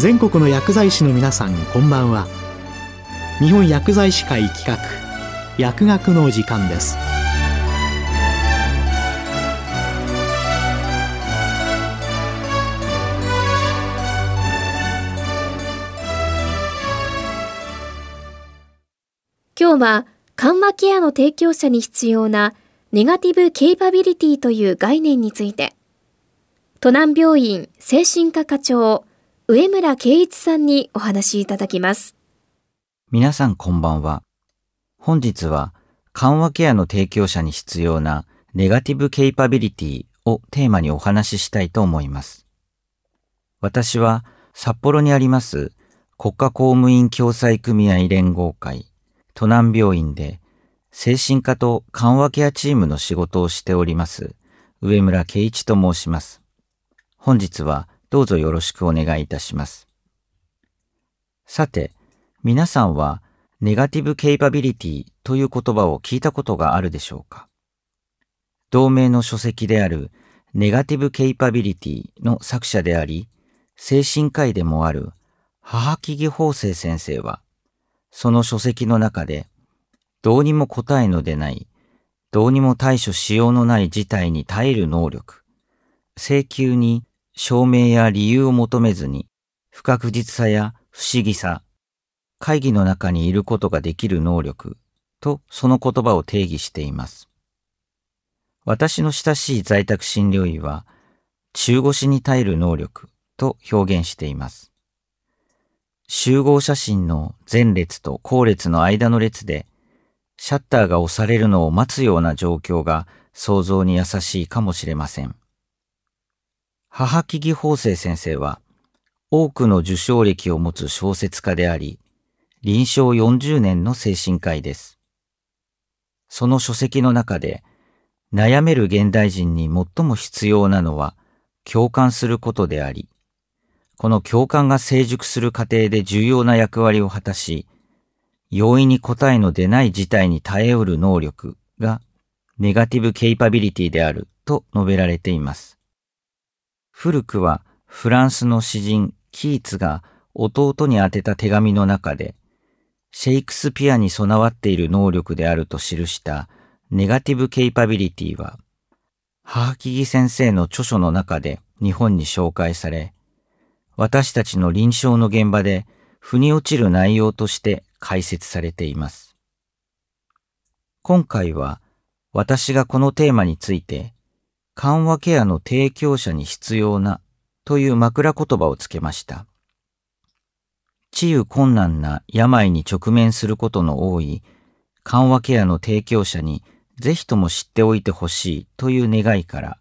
全国の薬剤師の皆さんこんばんは。日本薬剤師会企画薬学の時間です。今日は緩和ケアの提供者に必要なネガティブケイパビリティという概念について。都南病院精神科課長上村圭一さんにお話しいただきます。皆さんこんばんは。本日は緩和ケアの提供者に必要なネガティブケイパビリティをテーマにお話ししたいと思います。私は札幌にあります国家公務員共済組合連合会都南病院で精神科と緩和ケアチームの仕事をしております上村圭一と申します。本日はどうぞよろしくお願いいたします。さて、皆さんはネガティブケイパビリティという言葉を聞いたことがあるでしょうか？同名の書籍であるネガティブケイパビリティの作者であり、精神科医でもある母木義法生先生は、その書籍の中で、どうにも答えの出ない、どうにも対処しようのない事態に耐える能力、請求に証明や理由を求めずに、不確実さや不思議さ、会議の中にいることができる能力とその言葉を定義しています。私の親しい在宅診療医は、中腰に耐える能力と表現しています。集合写真の前列と後列の間の列で、シャッターが押されるのを待つような状況が想像に優しいかもしれません。母木義法生先生は、多くの受賞歴を持つ小説家であり、臨床40年の精神科医です。その書籍の中で、悩める現代人に最も必要なのは共感することであり、この共感が成熟する過程で重要な役割を果たし、容易に答えの出ない事態に耐えうる能力がネガティブケイパビリティであると述べられています。古くはフランスの詩人キーツが弟に宛てた手紙の中で、シェイクスピアに備わっている能力であると記したネガティブケイパビリティは、母木木先生の著書の中で日本に紹介され、私たちの臨床の現場で腑に落ちる内容として解説されています。今回は私がこのテーマについて緩和ケアの提供者に必要なという枕言葉をつけました。治癒困難な病に直面することの多い緩和ケアの提供者にぜひとも知っておいてほしいという願いから、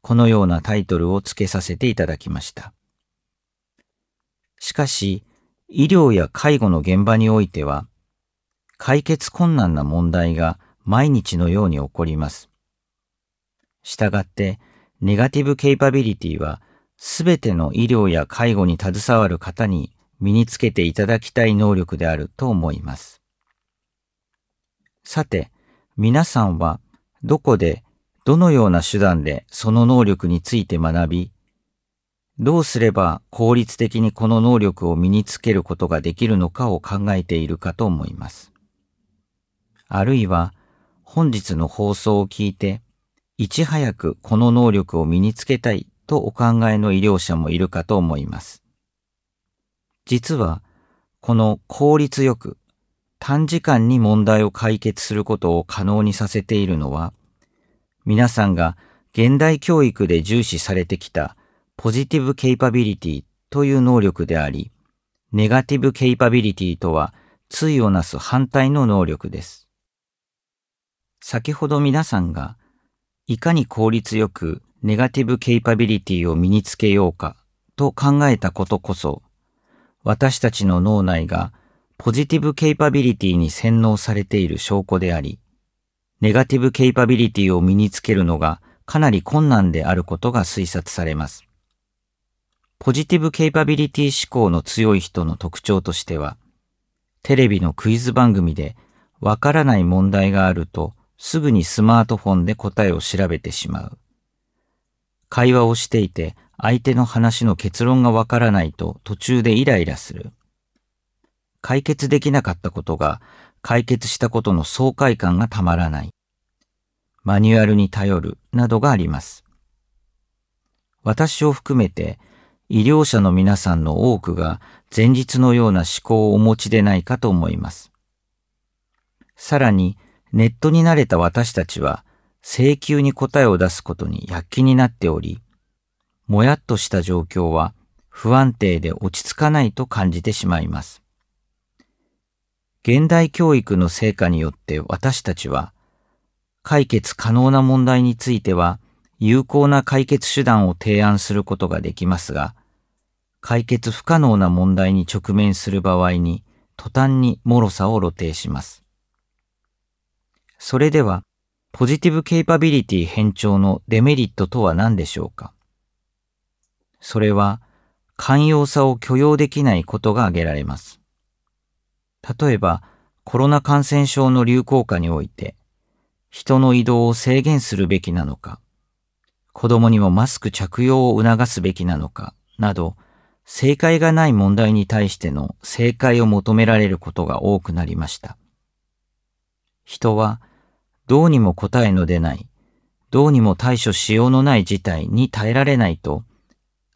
このようなタイトルを付けさせていただきました。しかし、医療や介護の現場においては、解決困難な問題が毎日のように起こります。したがって、ネガティブケイパビリティは、すべての医療や介護に携わる方に身につけていただきたい能力であると思います。さて、皆さんはどこでどのような手段でその能力について学び、どうすれば効率的にこの能力を身につけることができるのかを考えているかと思います。あるいは本日の放送を聞いていち早くこの能力を身につけたいとお考えの医療者もいるかと思います。実は、この効率よく短時間に問題を解決することを可能にさせているのは、皆さんが現代教育で重視されてきたポジティブケイパビリティという能力であり、ネガティブケイパビリティとは対をなす反対の能力です。先ほど皆さんがいかに効率よくネガティブケイパビリティを身につけようかと考えたことこそ、私たちの脳内がポジティブケイパビリティに洗脳されている証拠であり、ネガティブケイパビリティを身につけるのがかなり困難であることが推察されます。ポジティブケイパビリティ思考の強い人の特徴としては、テレビのクイズ番組でわからない問題があるとすぐにスマートフォンで答えを調べてしまう。会話をしていて相手の話の結論がわからないと途中でイライラする。解決できなかったことが解決したことの爽快感がたまらない。マニュアルに頼るなどがあります。私を含めて医療者の皆さんの多くが前日のような思考をお持ちでないかと思います。さらにネットに慣れた私たちは請求に答えを出すことに躍起になっており、もやっとした状況は不安定で落ち着かないと感じてしまいます。現代教育の成果によって私たちは解決可能な問題については有効な解決手段を提案することができますが、解決不可能な問題に直面する場合に途端に脆さを露呈します。それでは、ポジティブケイパビリティ変調のデメリットとは何でしょうか？それは、寛容さを許容できないことが挙げられます。例えば、コロナ感染症の流行下において、人の移動を制限するべきなのか、子供にもマスク着用を促すべきなのか、など、正解がない問題に対しての正解を求められることが多くなりました。人は、どうにも答えの出ない、どうにも対処しようのない事態に耐えられないと、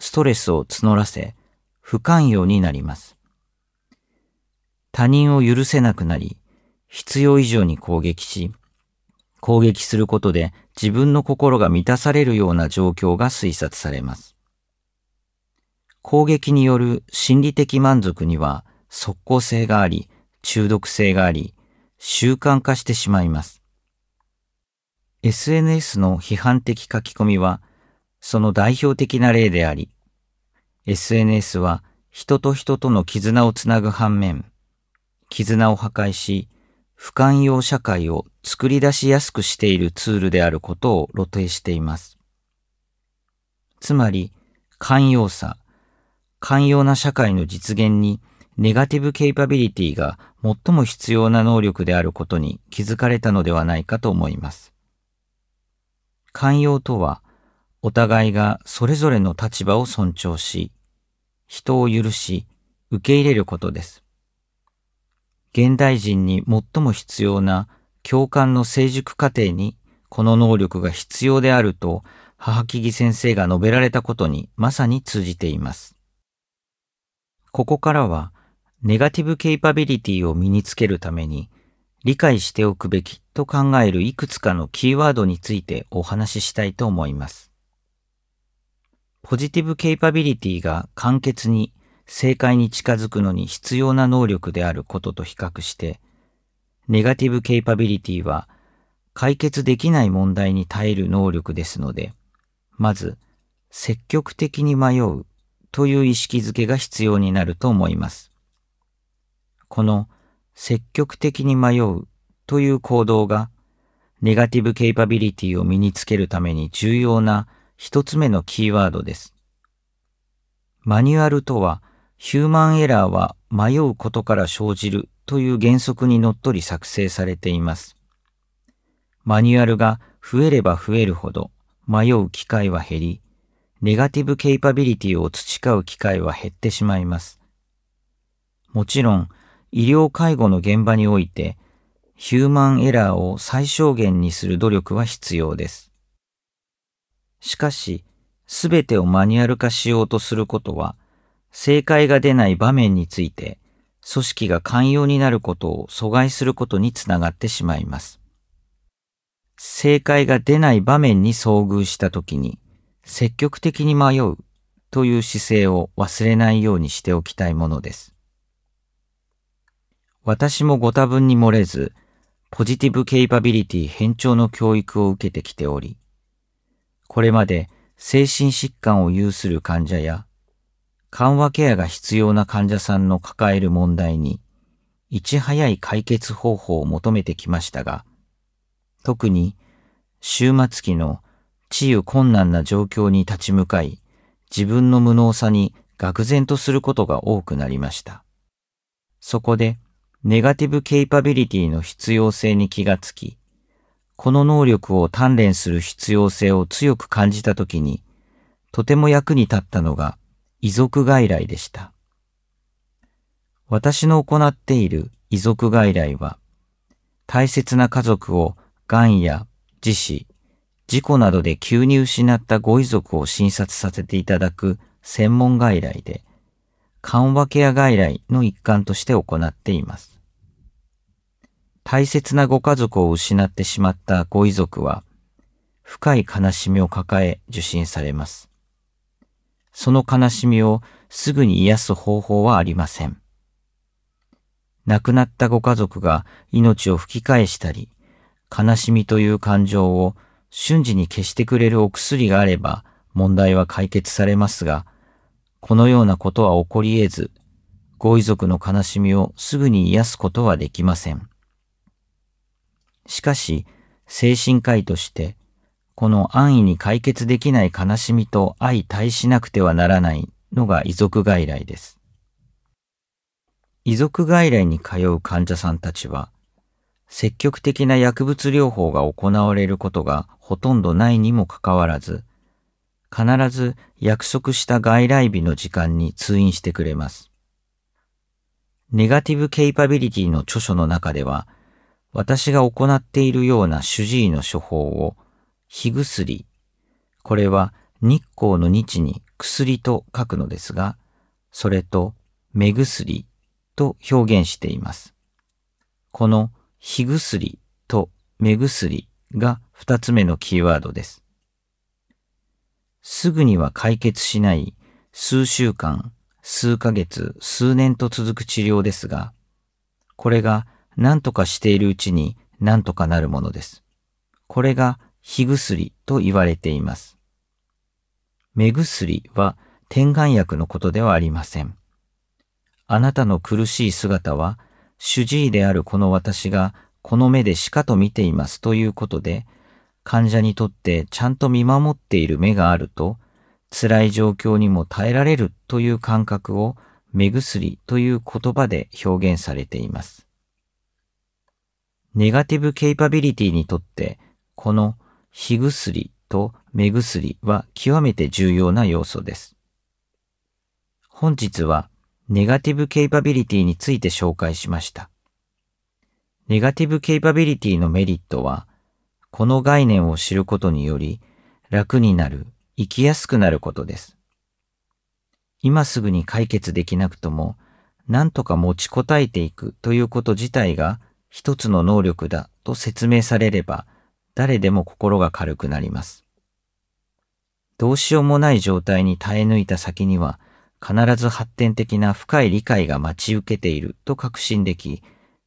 ストレスを募らせ、不寛容になります。他人を許せなくなり、必要以上に攻撃し、攻撃することで自分の心が満たされるような状況が推察されます。攻撃による心理的満足には即効性があり、中毒性があり、習慣化してしまいます。SNS の批判的書き込みは、その代表的な例であり、SNS は人と人との絆をつなぐ反面、絆を破壊し、不寛容社会を作り出しやすくしているツールであることを露呈しています。つまり、寛容さ、寛容な社会の実現にネガティブケイパビリティが最も必要な能力であることに気づかれたのではないかと思います。寛容とは、お互いがそれぞれの立場を尊重し、人を許し、受け入れることです。現代人に最も必要な共感の成熟過程にこの能力が必要であると母木木先生が述べられたことにまさに通じています。ここからはネガティブケイパビリティを身につけるために理解しておくべきと考えるいくつかのキーワードについてお話ししたいと思います。ポジティブケイパビリティが簡潔に正解に近づくのに必要な能力であることと比較して、ネガティブケイパビリティは解決できない問題に耐える能力ですので、まず積極的に迷うという意識づけが必要になると思います。この積極的に迷うという行動がネガティブケイパビリティを身につけるために重要な一つ目のキーワードです。マニュアルとはヒューマンエラーは迷うことから生じるという原則にのっとり作成されています。マニュアルが増えれば増えるほど迷う機会は減り、ネガティブケイパビリティを培う機会は減ってしまいます。もちろん、医療介護の現場において、ヒューマンエラーを最小限にする努力は必要です。しかし、すべてをマニュアル化しようとすることは、正解が出ない場面について、組織が寛容になることを阻害することにつながってしまいます。正解が出ない場面に遭遇したときに、積極的に迷うという姿勢を忘れないようにしておきたいものです。私もご多分に漏れず、ポジティブケイパビリティ変調の教育を受けてきており、これまで精神疾患を有する患者や、緩和ケアが必要な患者さんの抱える問題に、いち早い解決方法を求めてきましたが、特に終末期の治癒困難な状況に立ち向かい、自分の無能さに愕然とすることが多くなりました。そこで、ネガティブケイパビリティの必要性に気がつき、この能力を鍛錬する必要性を強く感じたときに、とても役に立ったのが遺族外来でした。私の行っている遺族外来は、大切な家族を癌や自死、事故などで急に失ったご遺族を診察させていただく専門外来で、緩和ケア外来の一環として行っています。大切なご家族を失ってしまったご遺族は、深い悲しみを抱え受診されます。その悲しみをすぐに癒す方法はありません。亡くなったご家族が命を吹き返したり、悲しみという感情を瞬時に消してくれるお薬があれば問題は解決されますが、このようなことは起こり得ず、ご遺族の悲しみをすぐに癒すことはできません。しかし、精神科医として、この安易に解決できない悲しみと相対しなくてはならないのが遺族外来です。遺族外来に通う患者さんたちは、積極的な薬物療法が行われることがほとんどないにもかかわらず、必ず約束した外来日の時間に通院してくれます。ネガティブケイパビリティの著書の中では、私が行っているような主治医の処方を、火薬、これは日光の日に薬と書くのですが、それと目薬と表現しています。この火薬と目薬が二つ目のキーワードです。すぐには解決しない数週間、数ヶ月、数年と続く治療ですが、これが何とかしているうちに何とかなるものです。これが火薬と言われています。目薬は点眼薬のことではありません。あなたの苦しい姿は、主治医であるこの私がこの目でしかと見ていますということで、患者にとってちゃんと見守っている目があると、辛い状況にも耐えられるという感覚を目薬という言葉で表現されています。ネガティブケイパビリティにとって、この火薬と目薬は極めて重要な要素です。本日はネガティブケイパビリティについて紹介しました。ネガティブケイパビリティのメリットは、この概念を知ることにより楽になる、生きやすくなることです。今すぐに解決できなくとも、何とか持ちこたえていくということ自体が一つの能力だと説明されれば、誰でも心が軽くなります。どうしようもない状態に耐え抜いた先には、必ず発展的な深い理解が待ち受けていると確信でき、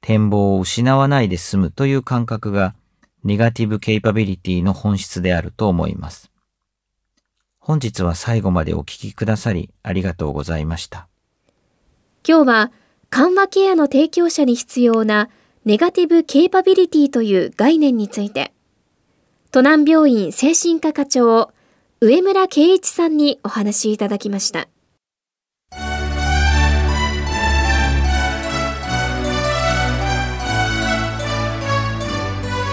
展望を失わないで済むという感覚がネガティブケイパビリティの本質であると思います。本日は最後までお聞きくださりありがとうございました。今日は緩和ケアの提供者に必要なネガティブケイパビリティという概念について、都南病院精神科課長、上村圭一さんにお話しいただきました。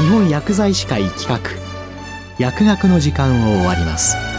日本薬剤師会企画。薬学の時間を終わります。